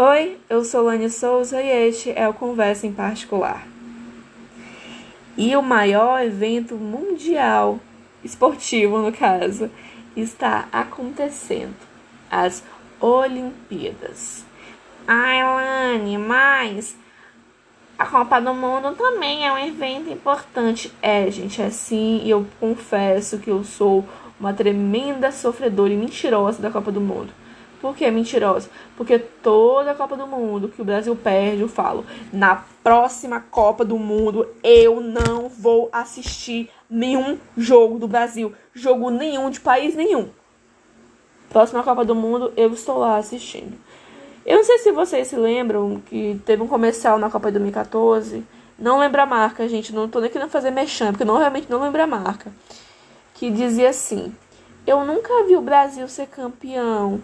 Oi, eu sou Lani Souza e este é o Conversa em Particular. E o maior evento mundial, esportivo no caso, está acontecendo as Olimpíadas. Ai, Lani, mas a Copa do Mundo também é um evento importante. É, gente, é e eu confesso que eu sou uma tremenda sofredora e mentirosa da Copa do Mundo. Por que mentirosa? Porque toda a Copa do Mundo que o Brasil perde, eu falo, na próxima Copa do Mundo eu não vou assistir nenhum jogo do Brasil, jogo nenhum de país nenhum. Próxima Copa do Mundo eu estou lá assistindo. Eu não sei se vocês se lembram que teve um comercial na Copa de 2014. Não lembro a marca, gente. Não tô nem querendo fazer mexão, porque não realmente não lembro a marca. Que dizia assim: Eu nunca vi o Brasil ser campeão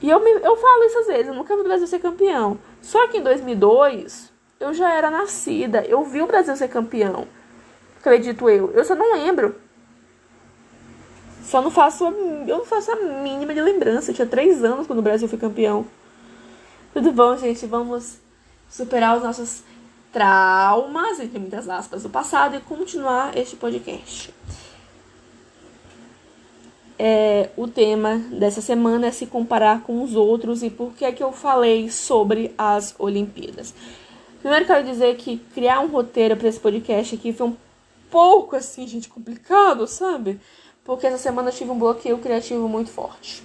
e eu, me, eu falo isso às vezes, eu nunca vi o Brasil ser campeão. Só que em 2002, eu já era nascida, eu vi o Brasil ser campeão. Acredito eu. Eu só não lembro. Só não faço, eu não faço a mínima de lembrança. Eu tinha três anos quando o Brasil foi campeão. Tudo bom, gente? Vamos superar os nossos traumas, entre muitas aspas, do passado e continuar este podcast é, o tema dessa semana é se comparar com os outros e por que é que eu falei sobre as Olimpíadas. Primeiro quero dizer que criar um roteiro para esse podcast aqui foi um pouco assim, gente, complicado, sabe? Porque essa semana eu tive um bloqueio criativo muito forte.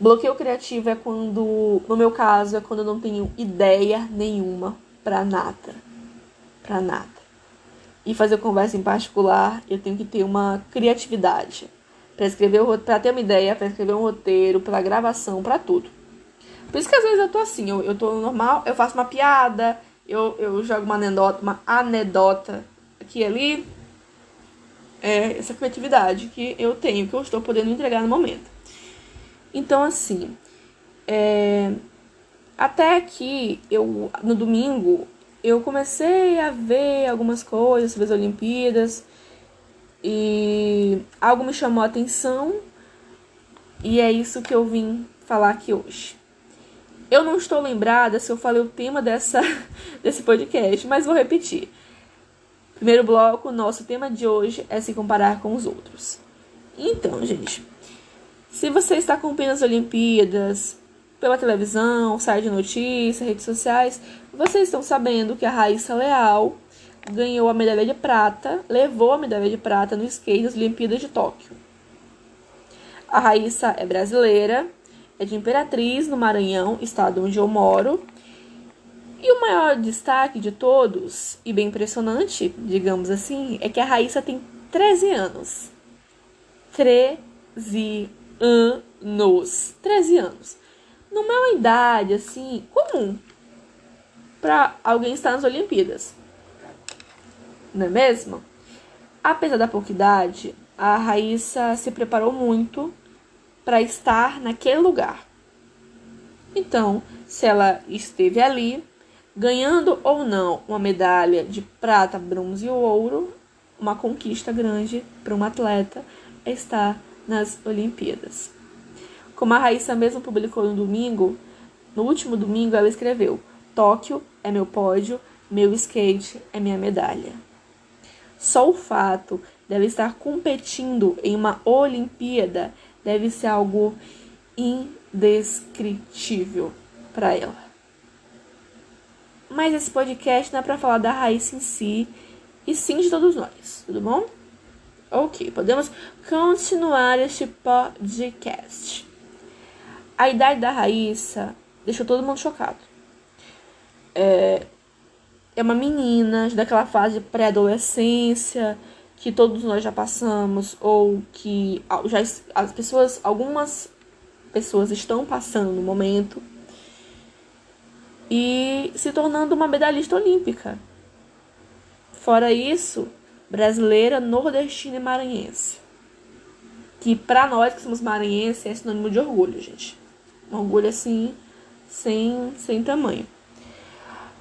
Bloqueio criativo é quando, no meu caso, é quando eu não tenho ideia nenhuma para nada. Para nada. E fazer conversa em particular, eu tenho que ter uma criatividade para escrever para ter uma ideia, para escrever um roteiro, para gravação, para tudo. Por isso que às vezes eu tô assim, eu, eu tô normal, eu faço uma piada, eu, eu jogo uma anedota, uma anedota aqui e ali. É essa criatividade que eu tenho, que eu estou podendo entregar no momento. Então, assim, é, até que eu, no domingo, eu comecei a ver algumas coisas sobre as Olimpíadas. E algo me chamou a atenção e é isso que eu vim falar aqui hoje. Eu não estou lembrada se eu falei o tema dessa, desse podcast, mas vou repetir. Primeiro bloco, nosso tema de hoje é se comparar com os outros. Então, gente, se você está acompanhando as Olimpíadas pela televisão, site de notícias, redes sociais, vocês estão sabendo que a Raíssa Leal ganhou a medalha de prata, levou a medalha de prata no skate das Olimpíadas de Tóquio. A Raíssa é brasileira, é de Imperatriz, no Maranhão, estado onde eu moro. E o maior destaque de todos, e bem impressionante, digamos assim, é que a Raíssa tem 13 anos. 13 anos. 13 anos. Não é uma idade assim comum para alguém estar nas Olimpíadas não é mesmo? Apesar da pouca idade, a Raíssa se preparou muito para estar naquele lugar. Então, se ela esteve ali, ganhando ou não uma medalha de prata, bronze ou ouro, uma conquista grande para um atleta é estar nas Olimpíadas. Como a Raíssa mesmo publicou no domingo, no último domingo ela escreveu: Tóquio é meu pódio, meu skate é minha medalha. Só o fato dela estar competindo em uma Olimpíada deve ser algo indescritível para ela. Mas esse podcast não é para falar da Raíssa em si, e sim de todos nós, tudo bom? Ok, podemos continuar este podcast. A idade da Raíssa deixou todo mundo chocado. É, é uma menina daquela fase pré-adolescência que todos nós já passamos ou que já as pessoas, algumas pessoas estão passando no momento e se tornando uma medalhista olímpica. Fora isso, brasileira, nordestina e maranhense. Que para nós que somos maranhenses é sinônimo de orgulho, gente. Um orgulho assim, sem, sem tamanho.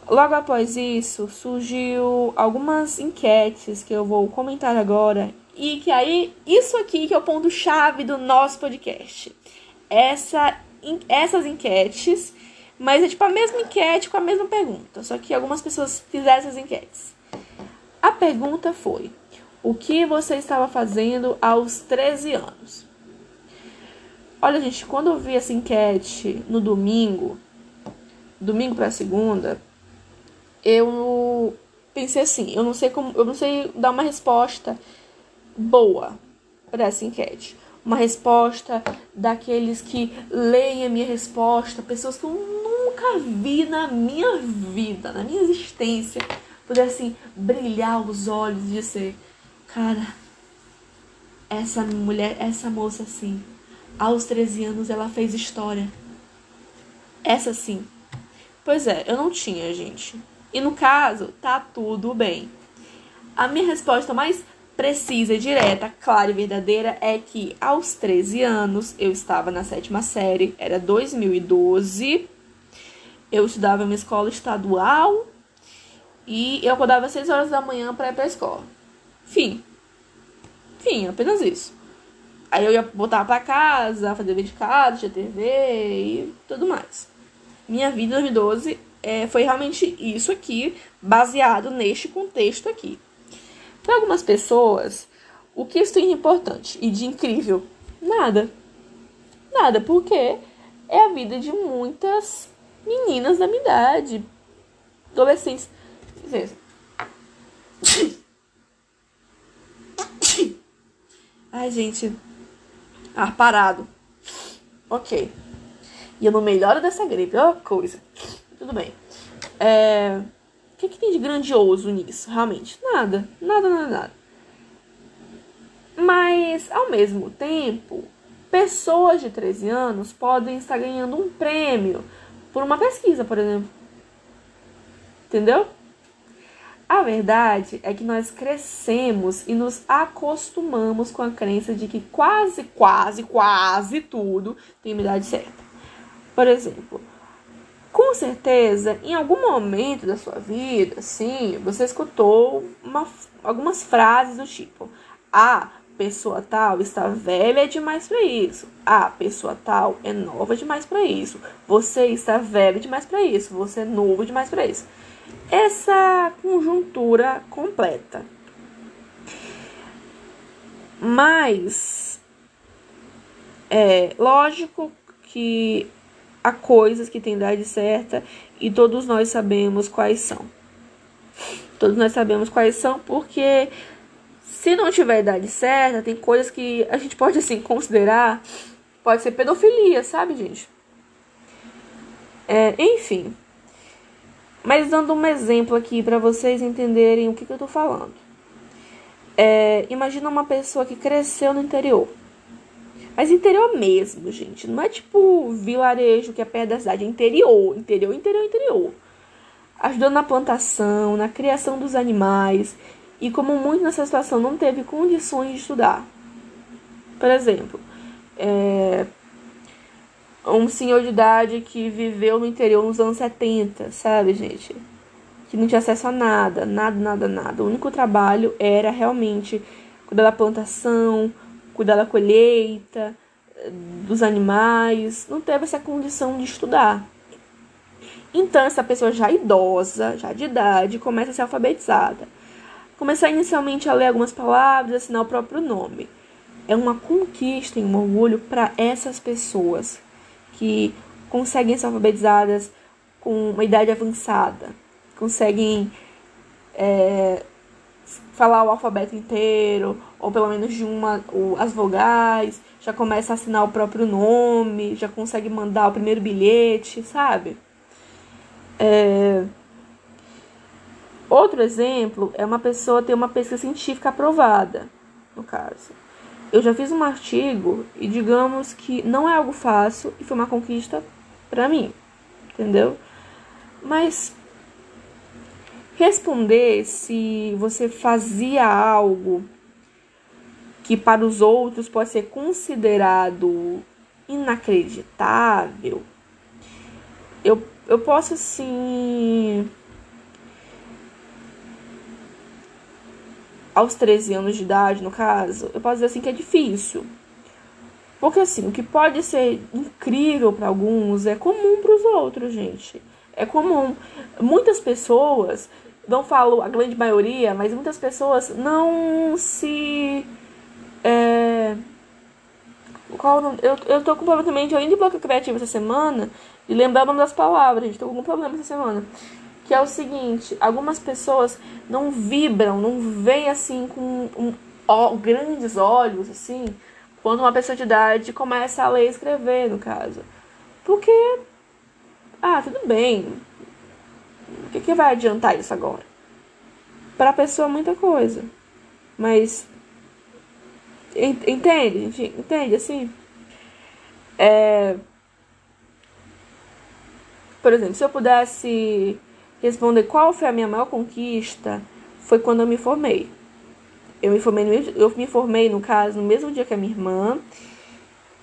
Logo após isso, surgiu algumas enquetes que eu vou comentar agora e que aí isso aqui que é o ponto chave do nosso podcast. Essa, essas enquetes Mas é tipo a mesma enquete com a mesma pergunta, só que algumas pessoas fizeram essas enquetes. A pergunta foi: O que você estava fazendo aos 13 anos? Olha, gente, quando eu vi essa enquete no domingo, domingo para segunda, eu pensei assim, eu não sei como, eu não sei dar uma resposta boa para essa enquete. Uma resposta daqueles que leem a minha resposta, pessoas que eu nunca vi na minha vida, na minha existência, pudessem brilhar os olhos e dizer, cara, essa mulher, essa moça assim, aos 13 anos ela fez história. Essa sim. Pois é, eu não tinha, gente. E no caso, tá tudo bem. A minha resposta mais precisa e direta, clara e verdadeira é que aos 13 anos eu estava na sétima série, era 2012. Eu estudava em uma escola estadual e eu acordava às 6 horas da manhã para ir para a escola. Fim. Fim, apenas isso. Aí eu ia voltar para casa, fazer vídeo de casa, tinha TV e tudo mais. Minha vida em 2012 é, foi realmente isso aqui, baseado neste contexto aqui. Para algumas pessoas, o que isso tem de importante e de incrível? Nada. Nada, porque é a vida de muitas meninas da minha idade, adolescentes. Ai, gente, ar parado. Ok. E eu não melhoro dessa gripe, ó, coisa. Tudo bem. É... O que, que tem de grandioso nisso, realmente? Nada. Nada, nada, nada. Mas, ao mesmo tempo, pessoas de 13 anos podem estar ganhando um prêmio por uma pesquisa, por exemplo. Entendeu? A verdade é que nós crescemos e nos acostumamos com a crença de que quase, quase, quase tudo tem idade certa. Por exemplo, com certeza, em algum momento da sua vida, sim, você escutou uma, algumas frases do tipo: a pessoa tal está velha demais para isso. A pessoa tal é nova demais para isso. Você está velho demais para isso. Você é novo demais para isso essa conjuntura completa. Mas é lógico que há coisas que têm idade certa e todos nós sabemos quais são. Todos nós sabemos quais são porque se não tiver idade certa, tem coisas que a gente pode assim considerar, pode ser pedofilia, sabe, gente? É, enfim, mas dando um exemplo aqui para vocês entenderem o que, que eu tô falando. É, imagina uma pessoa que cresceu no interior. Mas interior mesmo, gente. Não é tipo vilarejo que é perto da cidade. É interior, interior, interior, interior. Ajudando na plantação, na criação dos animais. E como muito nessa situação não teve condições de estudar. Por exemplo, é, um senhor de idade que viveu no interior nos anos 70, sabe, gente? Que não tinha acesso a nada, nada, nada, nada. O único trabalho era realmente cuidar da plantação, cuidar da colheita, dos animais. Não teve essa condição de estudar. Então, essa pessoa já idosa, já de idade, começa a ser alfabetizada. Começar inicialmente a ler algumas palavras, assinar o próprio nome. É uma conquista e um orgulho para essas pessoas que conseguem ser alfabetizadas com uma idade avançada, conseguem é, falar o alfabeto inteiro, ou pelo menos de uma, as vogais, já começa a assinar o próprio nome, já consegue mandar o primeiro bilhete, sabe? É... Outro exemplo é uma pessoa ter uma pesquisa científica aprovada, no caso. Eu já fiz um artigo e digamos que não é algo fácil e foi uma conquista para mim, entendeu? Mas responder se você fazia algo que para os outros pode ser considerado inacreditável, eu, eu posso assim aos 13 anos de idade, no caso, eu posso dizer assim que é difícil. Porque assim, o que pode ser incrível para alguns é comum para os outros, gente. É comum. Muitas pessoas, não falo a grande maioria, mas muitas pessoas não se. É, qual, eu, eu tô completamente, além de bloco criativo essa semana, e lembrar o nome das palavras, gente, tô com algum problema essa semana. Que é o seguinte, algumas pessoas não vibram, não veem assim com um, ó, grandes olhos, assim, quando uma pessoa de idade começa a ler e escrever, no caso. Porque, ah, tudo bem. O que, que vai adiantar isso agora? Para a pessoa, muita coisa. Mas, entende? Entende, assim? É... Por exemplo, se eu pudesse responder qual foi a minha maior conquista, foi quando eu me formei. Eu me formei, no, eu me formei, no caso, no mesmo dia que a minha irmã.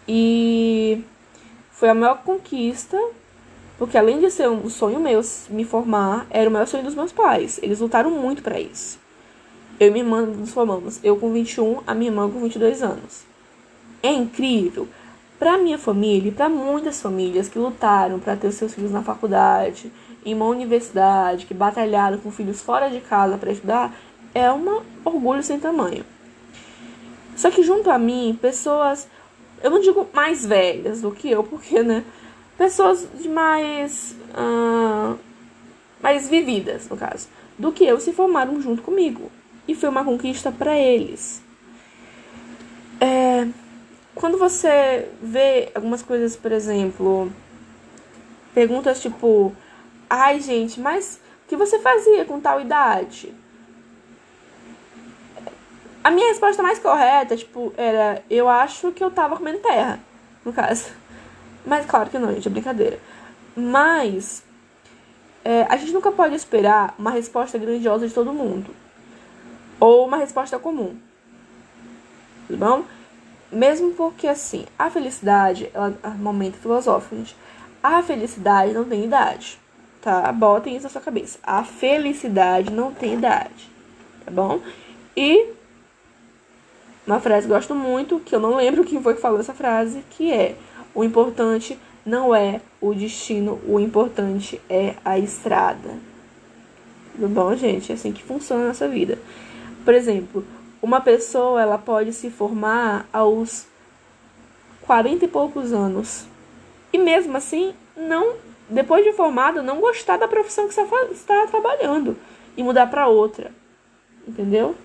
E foi a maior conquista, porque além de ser um sonho meu me formar, era o maior sonho dos meus pais. Eles lutaram muito para isso. Eu e minha irmã nos formamos. Eu com 21, a minha irmã com 22 anos. É incrível. Para minha família e para muitas famílias que lutaram para ter seus filhos na faculdade, em uma universidade, que batalharam com filhos fora de casa para estudar, é um orgulho sem tamanho. Só que junto a mim, pessoas, eu não digo mais velhas do que eu, porque, né? Pessoas de mais. Uh, mais vividas, no caso, do que eu se formaram junto comigo. E foi uma conquista para eles. É, quando você vê algumas coisas, por exemplo, perguntas tipo: ai, gente, mas o que você fazia com tal idade? A minha resposta mais correta, tipo, era eu acho que eu tava comendo terra, no caso. Mas claro que não, gente, é brincadeira. Mas é, a gente nunca pode esperar uma resposta grandiosa de todo mundo. Ou uma resposta comum. Tudo bom? Mesmo porque, assim, a felicidade, ela, momento filosófico, gente. A felicidade não tem idade, tá? Botem isso na sua cabeça. A felicidade não tem idade, tá bom? E uma frase que gosto muito, que eu não lembro quem foi que falou essa frase, que é: o importante não é o destino, o importante é a estrada. Tudo bom, gente? É assim que funciona a nossa vida. Por exemplo, uma pessoa ela pode se formar aos 40 e poucos anos. E mesmo assim, não depois de formada, não gostar da profissão que você está trabalhando e mudar para outra. Entendeu?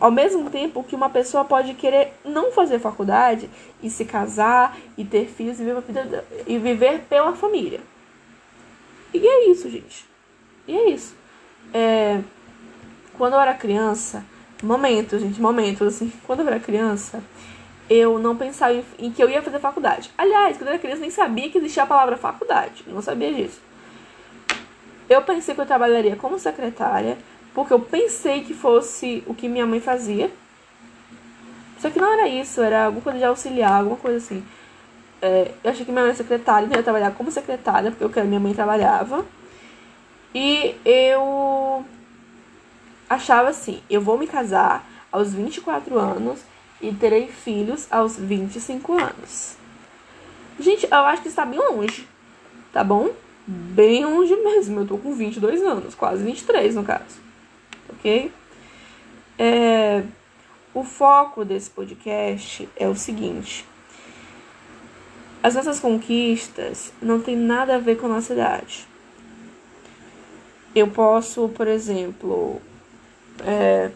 ao mesmo tempo que uma pessoa pode querer não fazer faculdade e se casar e ter filhos e viver, e viver pela família. E é isso, gente. E é isso. É, quando eu era criança, momentos, gente, momentos, assim, quando eu era criança, eu não pensava em, em, que eu ia fazer faculdade. Aliás, quando eu era criança, nem sabia que existia a palavra faculdade. Não sabia disso. Eu pensei que eu trabalharia como secretária, porque eu pensei que fosse o que minha mãe fazia. Só que não era isso, era alguma coisa de auxiliar, alguma coisa assim. É, eu achei que minha mãe era secretária, então eu ia trabalhar como secretária, porque eu quero minha mãe trabalhava. E eu achava assim, eu vou me casar aos 24 anos e terei filhos aos 25 anos. Gente, eu acho que está bem longe, tá bom? Bem longe mesmo. Eu tô com 22 anos, quase 23 no caso ok? É, o foco desse podcast é o seguinte: as nossas conquistas não tem nada a ver com a nossa idade. Eu posso, por exemplo, é,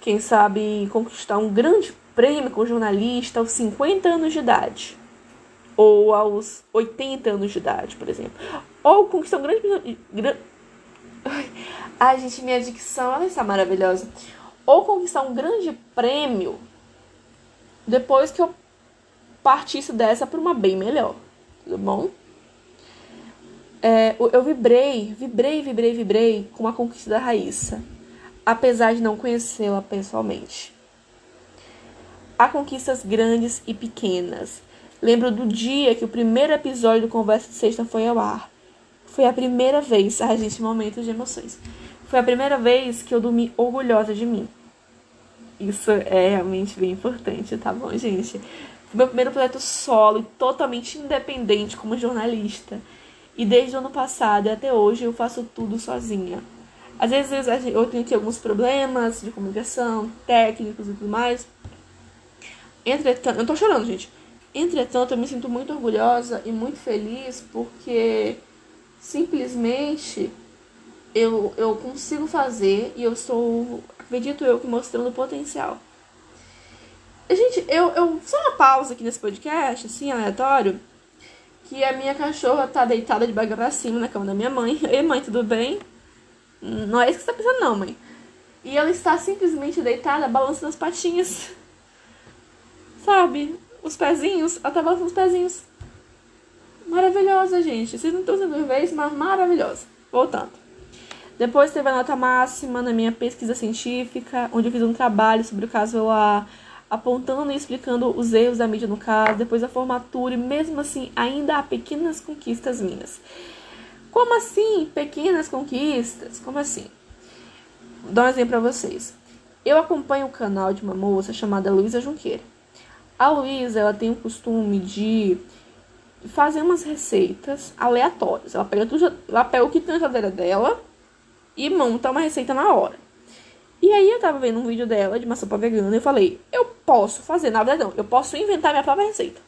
quem sabe conquistar um grande prêmio como jornalista aos 50 anos de idade. Ou aos 80 anos de idade, por exemplo. Ou conquistar um grande. Ai, gente, minha dicção, ela está maravilhosa. Ou conquistar um grande prêmio depois que eu partisse dessa para uma bem melhor. Tudo bom? É, eu vibrei, vibrei, vibrei, vibrei com a conquista da Raíssa, apesar de não conhecê-la pessoalmente. Há conquistas grandes e pequenas. Lembro do dia que o primeiro episódio do Conversa de Sexta foi ao ar. Foi a primeira vez, a gente, momentos de emoções. Foi a primeira vez que eu dormi orgulhosa de mim. Isso é realmente bem importante, tá bom, gente? Foi meu primeiro projeto solo e totalmente independente como jornalista. E desde o ano passado e até hoje eu faço tudo sozinha. Às vezes eu tenho aqui alguns problemas de comunicação, técnicos e tudo mais. Entretanto, eu tô chorando, gente. Entretanto, eu me sinto muito orgulhosa e muito feliz porque simplesmente eu, eu consigo fazer e eu estou, acredito eu, que mostrando potencial. Gente, eu, eu. Só uma pausa aqui nesse podcast, assim, aleatório. Que a minha cachorra tá deitada de barriga pra cima na cama da minha mãe. Ei, mãe, tudo bem? Não é isso que você tá pensando, não, mãe. E ela está simplesmente deitada, balançando as patinhas. Sabe? Os pezinhos. Ela tá balançando os pezinhos. Maravilhosa, gente. Vocês não estão sendo vez, mas maravilhosa. Voltando. Depois teve a nota máxima na minha pesquisa científica, onde eu fiz um trabalho sobre o caso lá apontando e explicando os erros da mídia no caso, depois da formatura, e mesmo assim ainda há pequenas conquistas minhas. Como assim, pequenas conquistas? Como assim? Vou dar um exemplo para vocês. Eu acompanho o canal de uma moça chamada Luísa Junqueira. A Luísa, ela tem o costume de fazer umas receitas aleatórias. Ela pega, tudo, ela pega o que tem na cadeira dela e monta uma receita na hora. E aí eu tava vendo um vídeo dela de uma sopa vegana e eu falei, eu posso fazer, na verdade não, eu posso inventar minha própria receita.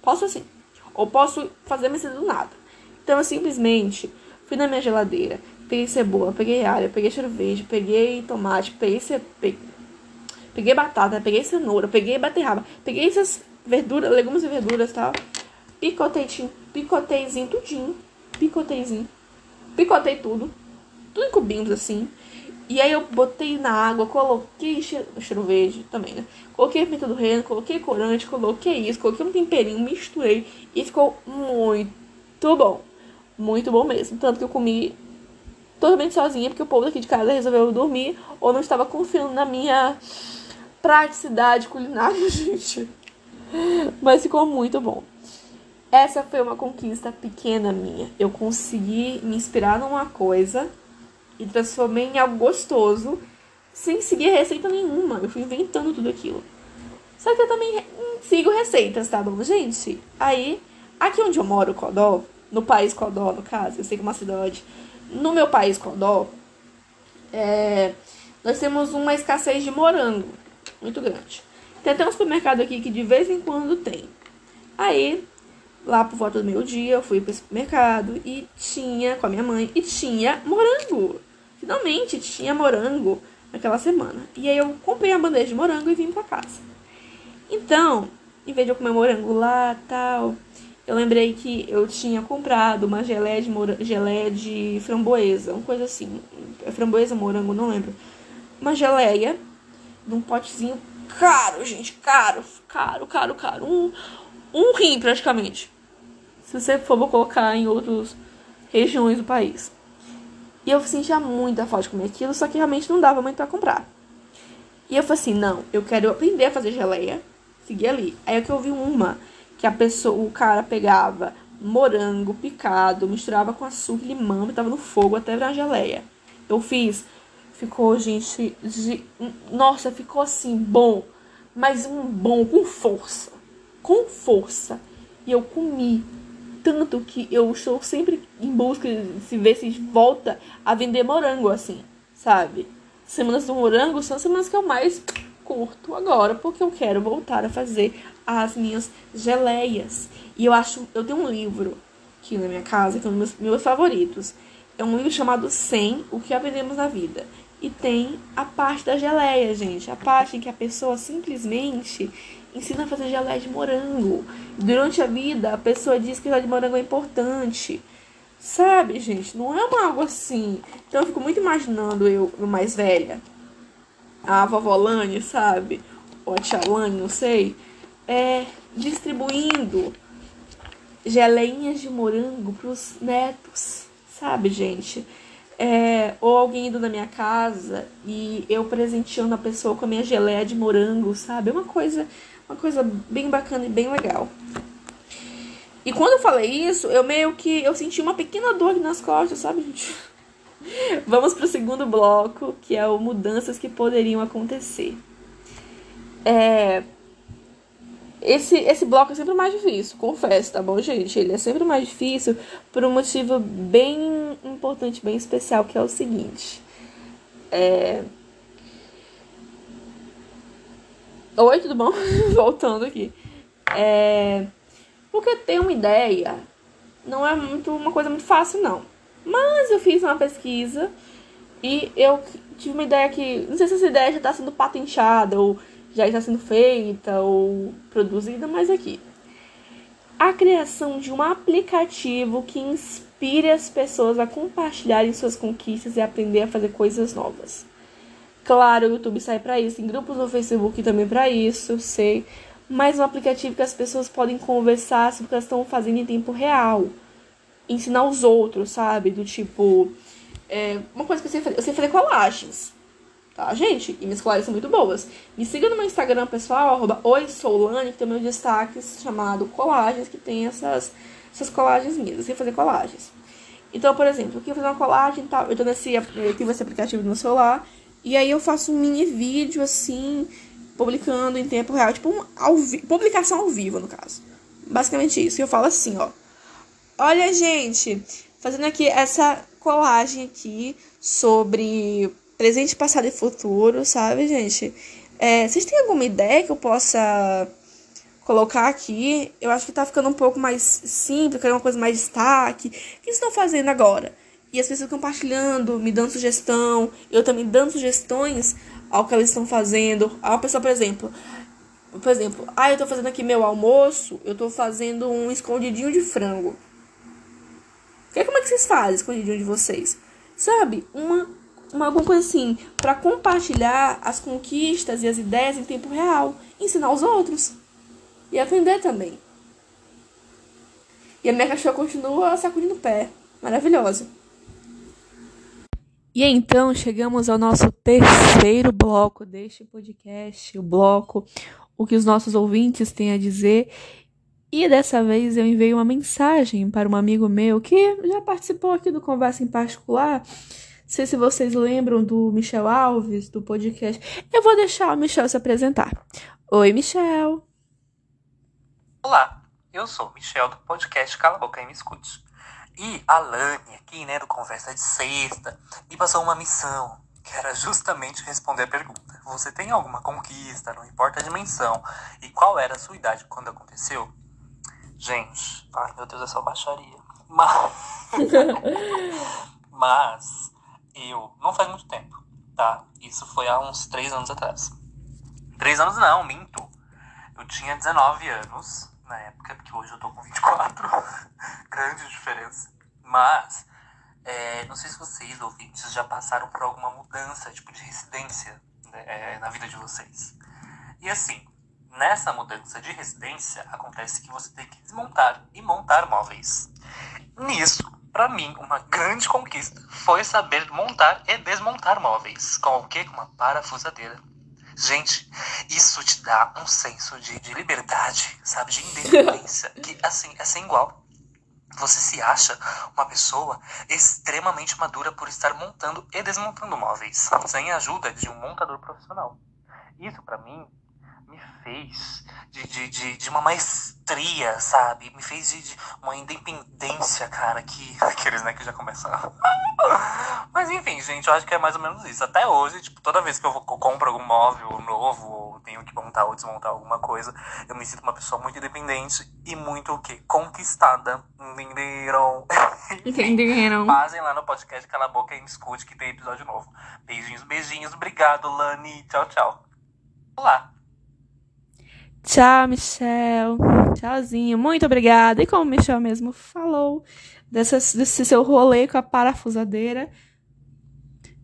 Posso assim. Ou posso fazer a receita do nada. Então eu simplesmente fui na minha geladeira, peguei cebola, peguei alho, peguei verde, peguei tomate, peguei, ce... peguei batata, peguei cenoura, peguei beterraba, peguei essas verduras, legumes e verduras e tal. Picotei, picoteizinho, tudinho. Picoteizinho. Picotei tudo. Tudo em cubinhos assim. E aí eu botei na água, coloquei cheiro, cheiro verde também, né? Coloquei pimenta do reino, coloquei corante, coloquei isso, coloquei um temperinho, misturei e ficou muito bom. Muito bom mesmo. Tanto que eu comi totalmente sozinha, porque o povo daqui de casa resolveu dormir ou não estava confiando na minha praticidade culinária, gente. Mas ficou muito bom. Essa foi uma conquista pequena minha. Eu consegui me inspirar numa coisa e transformei em algo gostoso sem seguir receita nenhuma. Eu fui inventando tudo aquilo. Só que eu também sigo receitas, tá bom, gente? Aí, aqui onde eu moro, Codó, no país Codó, no caso, eu sei que é uma cidade. No meu país Codó, é, nós temos uma escassez de morango muito grande. Tem até um supermercado aqui que de vez em quando tem. Aí, lá por volta do meio-dia, eu fui pro supermercado e tinha, com a minha mãe, e tinha morango. Finalmente tinha morango naquela semana. E aí eu comprei a bandeja de morango e vim pra casa. Então, em vez de eu comer morango lá tal, eu lembrei que eu tinha comprado uma geleia de, mora geleia de framboesa, uma coisa assim. É framboesa, morango, não lembro. Uma geleia num potezinho caro, gente, caro, caro, caro, caro. Um, um rim praticamente. Se você for colocar em outras regiões do país. E eu sentia muita falta de comer aquilo, só que realmente não dava muito para comprar. E eu falei assim, não, eu quero aprender a fazer geleia. Segui ali. Aí é que eu vi uma que a pessoa, o cara pegava morango picado, misturava com açúcar e limão e tava no fogo até virar geleia. Eu fiz, ficou, gente, de, nossa, ficou assim bom, mas um bom com força, com força. E eu comi tanto que eu estou sempre em busca de se ver se volta a vender morango assim, sabe? Semanas do morango são as semanas que eu mais curto agora, porque eu quero voltar a fazer as minhas geleias. E eu acho, eu tenho um livro aqui na minha casa, que é um dos meus, favoritos. É um livro chamado 100, O que aprendemos na vida. E tem a parte da geleia, gente. A parte em que a pessoa simplesmente ensina a fazer geleia de morango. Durante a vida, a pessoa diz que geleia de morango é importante. Sabe, gente? Não é uma algo assim. Então eu fico muito imaginando eu, mais velha, a vovó Lani, sabe? Ou a tia Lani, não sei. É, distribuindo geleinhas de morango pros netos. Sabe, gente? É, ou alguém indo na minha casa e eu presenteando a pessoa com a minha geleia de morango, sabe? É uma coisa uma coisa bem bacana e bem legal. E quando eu falei isso, eu meio que eu senti uma pequena dor nas costas, sabe, gente? Vamos pro segundo bloco, que é o mudanças que poderiam acontecer. É... esse, esse bloco é sempre mais difícil, confesso, tá bom, gente? Ele é sempre mais difícil por um motivo bem importante, bem especial, que é o seguinte. É... Oi, tudo bom? Voltando aqui. É... Porque ter uma ideia não é muito uma coisa muito fácil, não. Mas eu fiz uma pesquisa e eu tive uma ideia que. Não sei se essa ideia já está sendo patenteada ou já está sendo feita ou produzida, mas aqui. A criação de um aplicativo que inspire as pessoas a compartilharem suas conquistas e aprender a fazer coisas novas. Claro, o YouTube sai para isso, tem grupos no Facebook também para isso, sei. Mas um aplicativo que as pessoas podem conversar sobre o que elas estão fazendo em tempo real. Ensinar os outros, sabe? Do tipo. É, uma coisa que eu sei fazer, eu sei fazer colagens tá, gente? E minhas colagens são muito boas. Me siga no meu Instagram pessoal, arroba oisolane, que tem meus destaques chamado colagens, que tem essas, essas colagens minhas. Eu sei fazer colagens. Então, por exemplo, eu queria fazer uma colagem e tal. Eu tô nesse, eu tive esse aplicativo no celular. E aí eu faço um mini vídeo assim, publicando em tempo real, tipo um ao publicação ao vivo, no caso. Basicamente isso. E eu falo assim, ó. Olha, gente, fazendo aqui essa colagem aqui sobre presente, passado e futuro, sabe, gente? É, vocês têm alguma ideia que eu possa colocar aqui? Eu acho que tá ficando um pouco mais simples, quero uma coisa mais destaque. O que vocês estão fazendo agora? E as pessoas compartilhando, me dando sugestão, eu também dando sugestões ao que elas estão fazendo. A uma pessoa, por exemplo, por exemplo, ah, eu tô fazendo aqui meu almoço, eu tô fazendo um escondidinho de frango. Que, como é que vocês fazem escondidinho de vocês? Sabe? Uma uma, alguma coisa assim, para compartilhar as conquistas e as ideias em tempo real, ensinar os outros e aprender também. E a minha cachorra continua sacudindo o pé. Maravilhosa. E então chegamos ao nosso terceiro bloco deste podcast, o bloco O que os nossos ouvintes têm a dizer. E dessa vez eu enviei uma mensagem para um amigo meu que já participou aqui do Conversa em Particular sei se vocês lembram do Michel Alves, do podcast. Eu vou deixar o Michel se apresentar. Oi, Michel. Olá, eu sou o Michel do podcast Cala a Boca e Me Escute. E a Lani aqui, né, do Conversa de Sexta, me passou uma missão, que era justamente responder a pergunta. Você tem alguma conquista, não importa a dimensão, e qual era a sua idade quando aconteceu? Gente, ai meu Deus, é só baixaria. Mas, mas eu, não faz muito tempo, tá? Isso foi há uns três anos atrás. Três anos não, minto. Eu tinha 19 anos na época, porque hoje eu tô com 24. Grande diferença. Mas, é, não sei se vocês, ouvintes, já passaram por alguma mudança, tipo, de residência né, é, na vida de vocês. E assim, nessa mudança de residência, acontece que você tem que desmontar e montar móveis. Nisso, para mim, uma grande conquista foi saber montar e desmontar móveis. Com o quê? Com uma parafusadeira. Gente, isso te dá um senso de, de liberdade, sabe? De independência, que, assim, é sem igual. Você se acha uma pessoa extremamente madura por estar montando e desmontando móveis, sem a ajuda de um montador profissional. Isso, para mim, me fez de, de, de, de, uma maestria, sabe? Me fez de, de, uma independência, cara, que. Aqueles, né, que já começaram. Mas enfim, gente, eu acho que é mais ou menos isso. Até hoje, tipo, toda vez que eu, vou, eu compro algum móvel novo, ou tenho que montar ou desmontar alguma coisa, eu me sinto uma pessoa muito independente e muito o quê? Conquistada. Entenderam? Entenderam. Fazem lá no podcast Cala a Boca e me escute que tem episódio novo. Beijinhos, beijinhos. Obrigado, Lani. Tchau, tchau. Olá. Tchau, Michel. Tchauzinho. Muito obrigada. E como o Michel mesmo falou, desse seu rolê com a parafusadeira.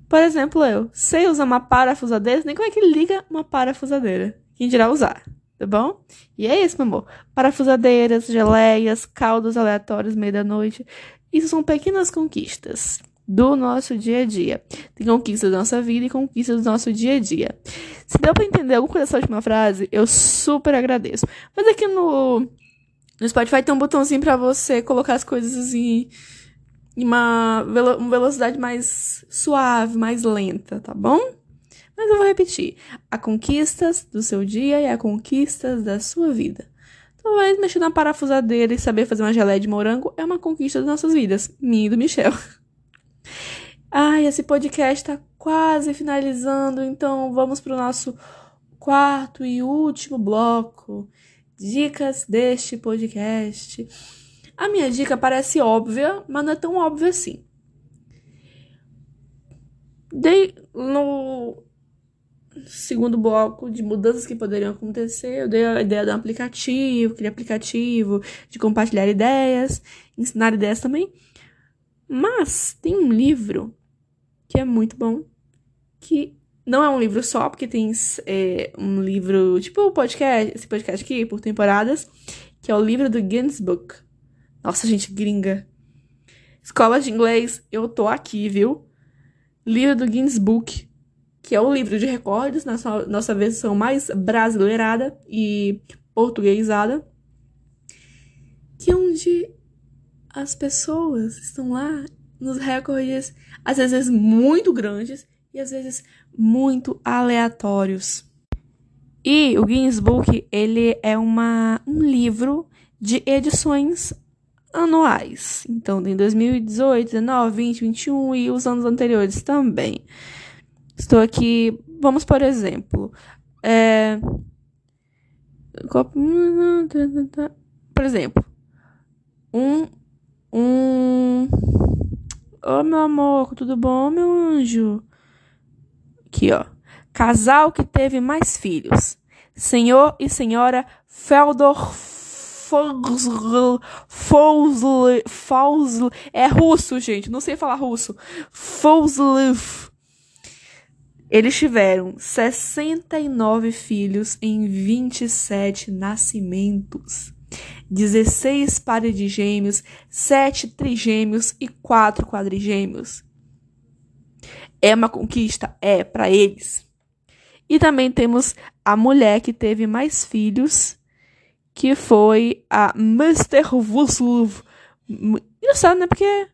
Por exemplo, eu sei usar uma parafusadeira, nem como é que liga uma parafusadeira. Quem dirá usar, tá bom? E é isso, meu amor. Parafusadeiras, geleias, caldos aleatórios meia da noite. Isso são pequenas conquistas do nosso dia a dia. Tem conquistas da nossa vida e conquistas do nosso dia a dia. Se deu para entender alguma coisa dessa última frase, eu super agradeço. Mas aqui no, no Spotify tem um botãozinho para você colocar as coisas em, em uma, uma velocidade mais suave, mais lenta, tá bom? Mas eu vou repetir: há conquistas do seu dia e há conquistas da sua vida. Talvez mexer na parafusadeira e saber fazer uma geleia de morango é uma conquista das nossas vidas. Minha e do Michel. Ai, esse podcast tá quase finalizando, então vamos pro nosso quarto e último bloco. Dicas deste podcast. A minha dica parece óbvia, mas não é tão óbvia assim. Dei no segundo bloco de mudanças que poderiam acontecer, eu dei a ideia de um aplicativo, criar aplicativo, de compartilhar ideias, ensinar ideias também. Mas tem um livro que é muito bom, que não é um livro só, porque tem é, um livro, tipo o podcast, esse podcast aqui, por temporadas, que é o livro do Guinness Book. Nossa, gente, gringa. Escola de inglês, eu tô aqui, viu? Livro do Guinness Book, que é o livro de recordes, nossa, nossa versão mais brasileirada e portuguesada. Que é onde as pessoas estão lá nos recordes, às vezes muito grandes e às vezes muito aleatórios. E o Guinness Book, ele é uma, um livro de edições anuais. Então, tem 2018, 19, 20, 21 e os anos anteriores também. Estou aqui, vamos por exemplo, é, por exemplo, um, um, oh meu amor, tudo bom, meu anjo? Aqui, ó. Casal que teve mais filhos. Senhor e senhora Feldor Fozl, Fozl, é russo, gente, não sei falar russo. Fozlov. Eles tiveram 69 filhos em 27 nascimentos. 16 pares de gêmeos, 7 trigêmeos e 4 quadrigêmeos. É uma conquista? É, para eles. E também temos a mulher que teve mais filhos, que foi a Mr. Vuslov. Engraçado, né? Porque é,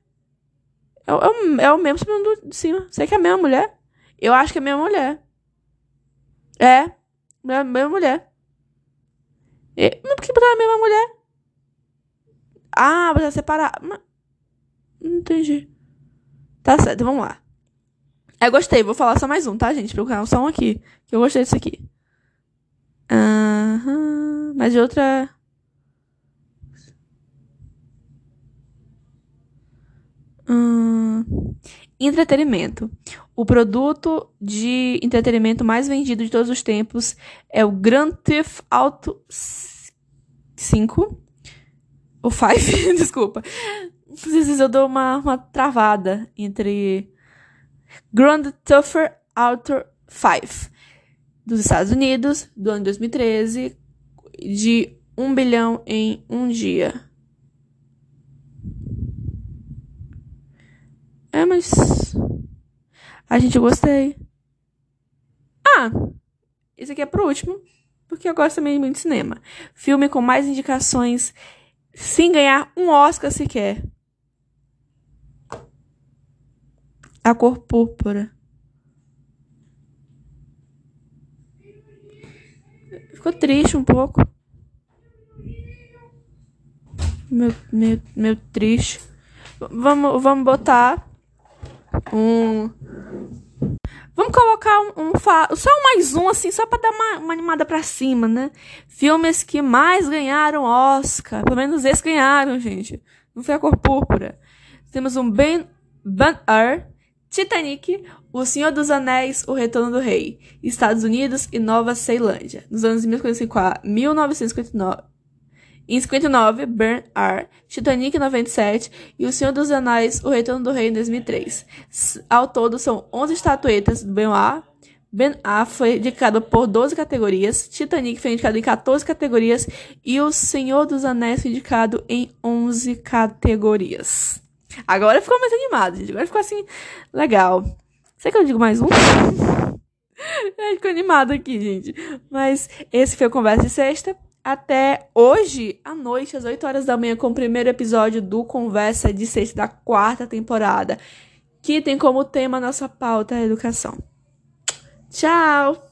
é, é o mesmo sobrenome de cima. Sei que é a mesma mulher. Eu acho que é a mesma mulher. É, é a mesma mulher. E, mas por que a mesma mulher? Ah, você separar. Mas, não entendi. Tá certo, vamos lá. Eu gostei, vou falar só mais um, tá, gente? Procurar só um aqui. Que eu gostei desse aqui. Aham. Mas de outra. Hum, entretenimento. O produto de entretenimento mais vendido de todos os tempos é o Grand Theft Auto 5. O 5, desculpa. Às vezes eu dou uma, uma travada entre Grand Theft Auto 5 dos Estados Unidos do ano 2013 de 1 bilhão em um dia. É, mas a gente gostei. Ah, esse aqui é pro último, porque eu gosto também muito de cinema. Filme com mais indicações sem ganhar um Oscar sequer. A cor púrpura. Ficou triste um pouco. Meu, meu, meu triste. Vamos, vamos botar um. Vamos colocar um, um só mais um assim, só para dar uma, uma, animada para cima, né? Filmes que mais ganharam Oscar, pelo menos esses ganharam, gente. Não foi a cor púrpura. Temos um Ben Ben Hur, Titanic, O Senhor dos Anéis, O Retorno do Rei, Estados Unidos e Nova Ceilândia, nos anos 1959. Em 59, Burn R, Titanic 97 e O Senhor dos Anéis, O Retorno do Rei em 2003. Ao todo, são 11 estatuetas do Ben A. Ben A foi indicado por 12 categorias, Titanic foi indicado em 14 categorias e O Senhor dos Anéis foi indicado em 11 categorias. Agora ficou mais animado, gente. Agora ficou assim, legal. Será que eu digo mais um? é, ficou animado aqui, gente. Mas esse foi o Conversa de Sexta. Até hoje, à noite, às 8 horas da manhã, com o primeiro episódio do Conversa de Sexta da quarta temporada, que tem como tema nossa pauta educação. Tchau!